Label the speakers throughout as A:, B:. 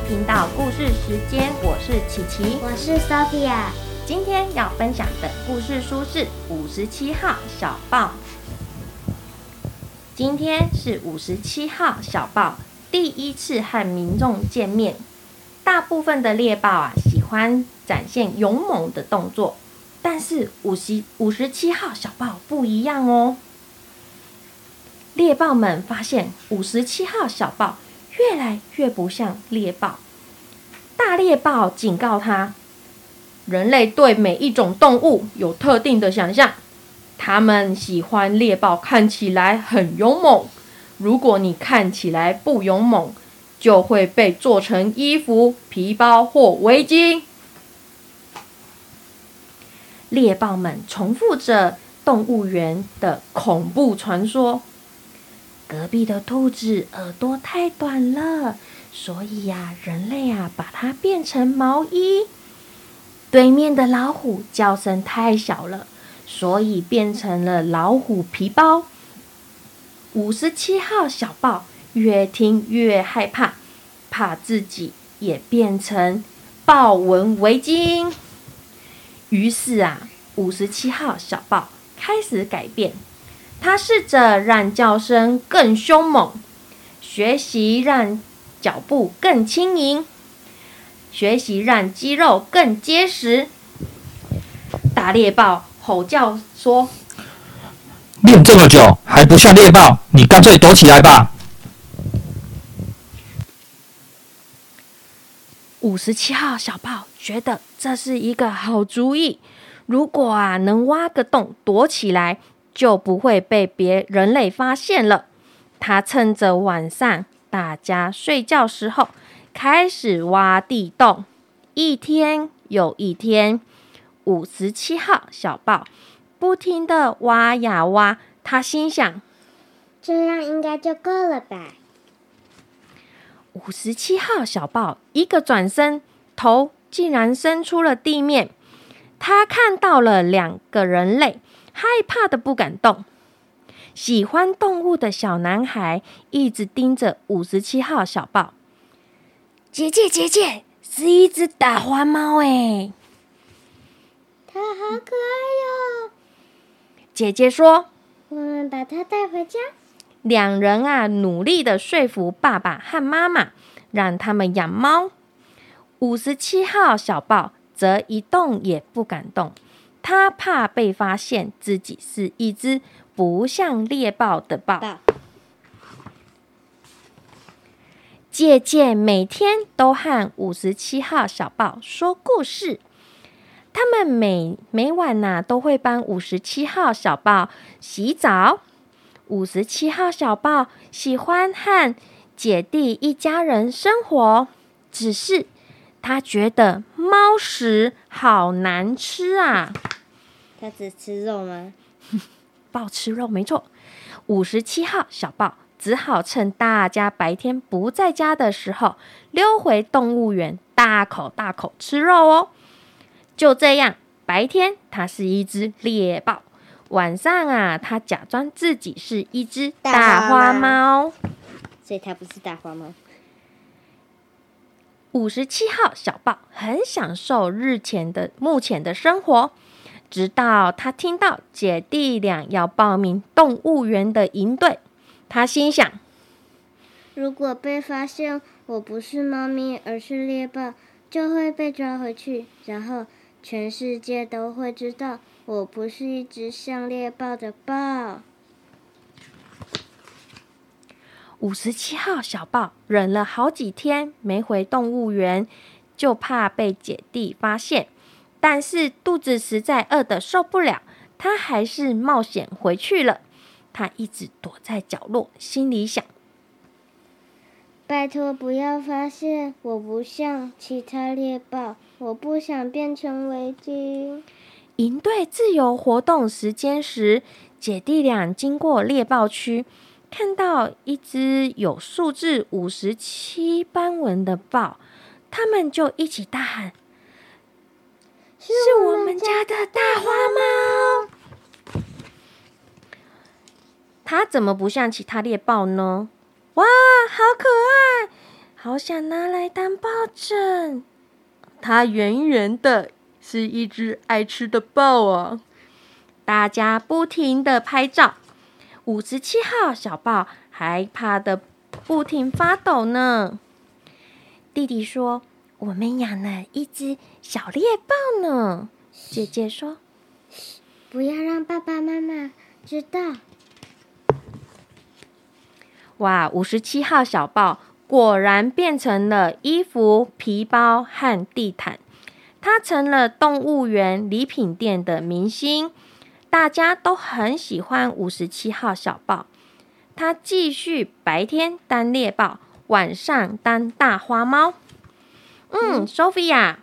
A: 西频道故事时间，我是琪琪，
B: 我是 Sophia。
A: 今天要分享的故事书是五十七号小报。今天是五十七号小报第一次和民众见面。大部分的猎豹啊，喜欢展现勇猛的动作，但是五十五十七号小豹不一样哦。猎豹们发现五十七号小豹越来越不像猎豹。大猎豹警告他：人类对每一种动物有特定的想象，他们喜欢猎豹看起来很勇猛。如果你看起来不勇猛，就会被做成衣服、皮包或围巾。猎豹们重复着动物园的恐怖传说。隔壁的兔子耳朵太短了，所以呀，人类啊把它变成毛衣。对面的老虎叫声太小了，所以变成了老虎皮包。五十七号小豹越听越害怕，怕自己也变成豹纹围巾。于是啊，五十七号小豹开始改变。他试着让叫声更凶猛，学习让脚步更轻盈，学习让肌肉更结实。大猎豹吼叫说：“
C: 练这么久还不像猎豹，你干脆躲起来吧。”
A: 五十七号小豹觉得这是一个好主意，如果啊能挖个洞躲起来。就不会被别人类发现了。他趁着晚上大家睡觉时候，开始挖地洞。一天又一天，五十七号小豹不停的挖呀挖。他心想：
B: 这样应该就够了吧。
A: 五十七号小豹一个转身，头竟然伸出了地面。他看到了两个人类。害怕的不敢动。喜欢动物的小男孩一直盯着五十七号小豹。姐姐，姐姐，是一只大花猫哎，
B: 它好可爱哟。
A: 姐姐说：“
B: 我们把它带回家。”
A: 两人啊，努力的说服爸爸和妈妈，让他们养猫。五十七号小豹则一动也不敢动。他怕被发现自己是一只不像猎豹的豹。姐姐每天都和五十七号小豹说故事，他们每每晚呐都会帮五十七号小豹洗澡。五十七号小豹喜欢和姐弟一家人生活，只是。他觉得猫食好难吃啊！
B: 他只吃肉吗？
A: 豹吃肉没错。五十七号小豹只好趁大家白天不在家的时候，溜回动物园，大口大口吃肉哦。就这样，白天它是一只猎豹，晚上啊，它假装自己是一只大花猫，
B: 所以它不是大花猫。
A: 五十七号小豹很享受日前的目前的生活，直到他听到姐弟俩要报名动物园的营队，他心想：
B: 如果被发现我不是猫咪而是猎豹，就会被抓回去，然后全世界都会知道我不是一只像猎豹的豹。
A: 五十七号小豹忍了好几天没回动物园，就怕被姐弟发现。但是肚子实在饿得受不了，他还是冒险回去了。他一直躲在角落，心里想：
B: 拜托不要发现我不像其他猎豹，我不想变成围巾。
A: 营队自由活动时间时，姐弟俩经过猎豹区。看到一只有数字五十七斑纹的豹，他们就一起大喊：“
B: 是我们家的大花猫！”
A: 它怎么不像其他猎豹呢？哇，好可爱，好想拿来当抱枕。它圆圆的，是一只爱吃的豹啊！大家不停的拍照，五十七号小豹还怕的不停发抖呢。弟弟说：“我们养了一只小猎豹呢。”姐姐说：“
B: 不要让爸爸妈妈知道。”
A: 哇，五十七号小豹果然变成了衣服、皮包和地毯，它成了动物园礼品店的明星，大家都很喜欢五十七号小豹。它继续白天当猎豹，晚上当大花猫。嗯，Sophia，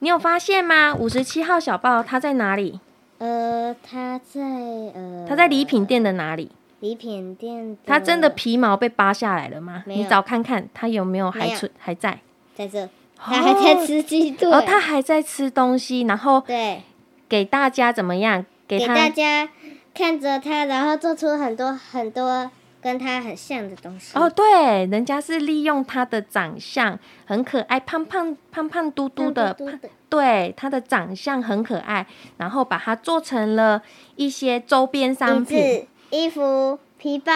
A: 你有发现吗？五十七号小豹它在哪里？
B: 呃，它在呃，
A: 它在礼品店的哪里？
B: 礼品店，
A: 它真的皮毛被扒下来了吗？你找看看，它有没有还存还在？
B: 在这，它还在吃鸡腿。
A: 哦，它还在吃东西，然后
B: 对，
A: 给大家怎么样？给
B: 大家看着他，然后做出很多很多跟他很像的东西。
A: 哦，对，人家是利用他的长相很可爱，胖胖胖胖嘟嘟的，胖
B: 胖嘟嘟的
A: 对，他的长相很可爱，然后把它做成了一些周边商品。
B: 衣服、皮包，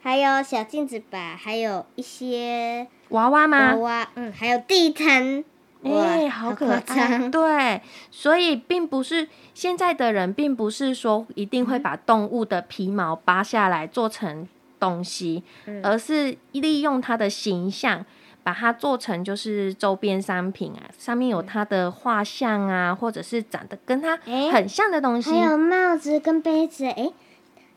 B: 还有小镜子吧，还有一些
A: 娃娃吗
B: 娃？娃，嗯，还有地毯。
A: 哎、
B: 哇，
A: 好可
B: 夸
A: 爱！对，所以并不是现在的人，并不是说一定会把动物的皮毛扒下来做成东西，
B: 嗯
A: 而是利用它的形象，把它做成就是周边商品啊，上面有它的画像啊，或者是长得跟它
B: 哎
A: 很像的东西。
B: 还有帽子跟杯子，哎，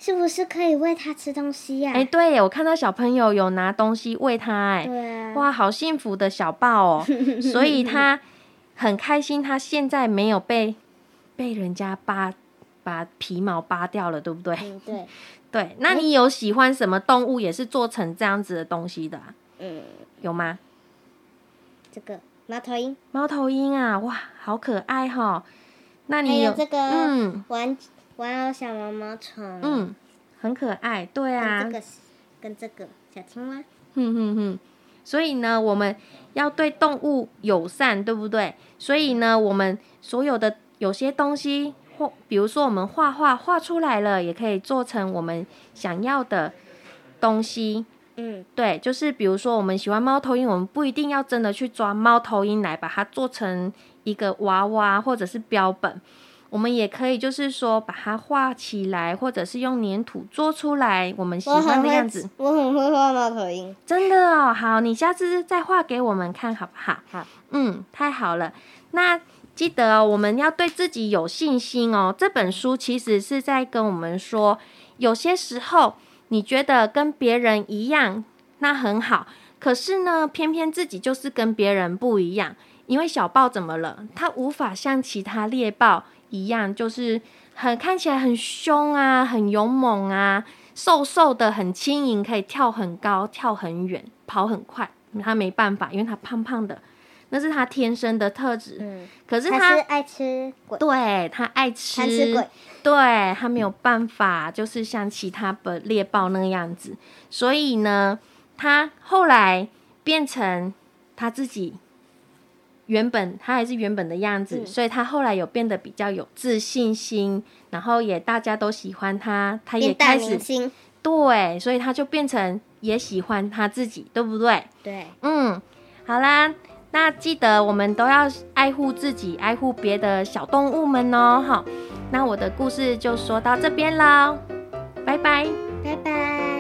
B: 是不是可以喂它吃东西呀、
A: 哎、对，我看到小朋友有拿东西喂它，哎，
B: 对啊，
A: 哇，好幸福的小豹哦！所以他很开心，他现在没有被被人家扒把皮毛扒掉了，对不对？
B: 嗯，对，
A: 对，那你有喜欢什么动物也是做成这样子的东西的、啊，
B: 嗯，
A: 有吗？
B: 这个猫头鹰，
A: 猫头鹰啊，哇，好可爱哈、那你
B: 有这个
A: 嗯。
B: 玩玩偶小毛毛虫，
A: 嗯，很可爱，对啊，
B: 跟这个跟这个小青蛙，
A: 哼哼哼，所以呢，我们要对动物友善，对不对？所以呢，我们所有的有些东西，或比如说我们画画画出来了，也可以做成我们想要的东西。
B: 嗯，
A: 对，就是比如说我们喜欢猫头鹰，我们不一定要真的去抓猫头鹰来把它做成一个娃娃或者是标本，我们也可以就是说把它画起来，或者是用粘土做出来我们喜欢的样子。，
B: 我很会画猫头鹰，
A: 真的哦，好，你下次再画给我们看好不好？
B: 好，
A: 嗯，太好了。那记得哦，我们要对自己有信心哦。这本书其实是在跟我们说，有些时候你觉得跟别人一样，那很好，可是呢，偏偏自己就是跟别人不一样。因为小豹怎么了？它无法像其他猎豹一样，就是很看起来很凶啊，很勇猛啊，瘦瘦的，很轻盈，可以跳很高、跳很远、跑很快。他没办法，因为他胖胖的，那是他天生的特质。
B: 嗯，
A: 可是它
B: 它是爱吃鬼，
A: 对他爱吃，
B: 吃鬼，
A: 对他没有办法，就是像其他的猎豹那个样子。所以呢，他后来变成他自己原本，他还是原本的样子，
B: 嗯
A: 所以他后来有变得比较有自信心，然后也大家都喜欢他，他也开始，对，所以他就变成也喜欢他自己，对不对？
B: 对，
A: 嗯，好啦，那记得我们都要爱护自己，爱护别的小动物们哦。好，那我的故事就说到这边喽，拜拜。
B: 拜拜。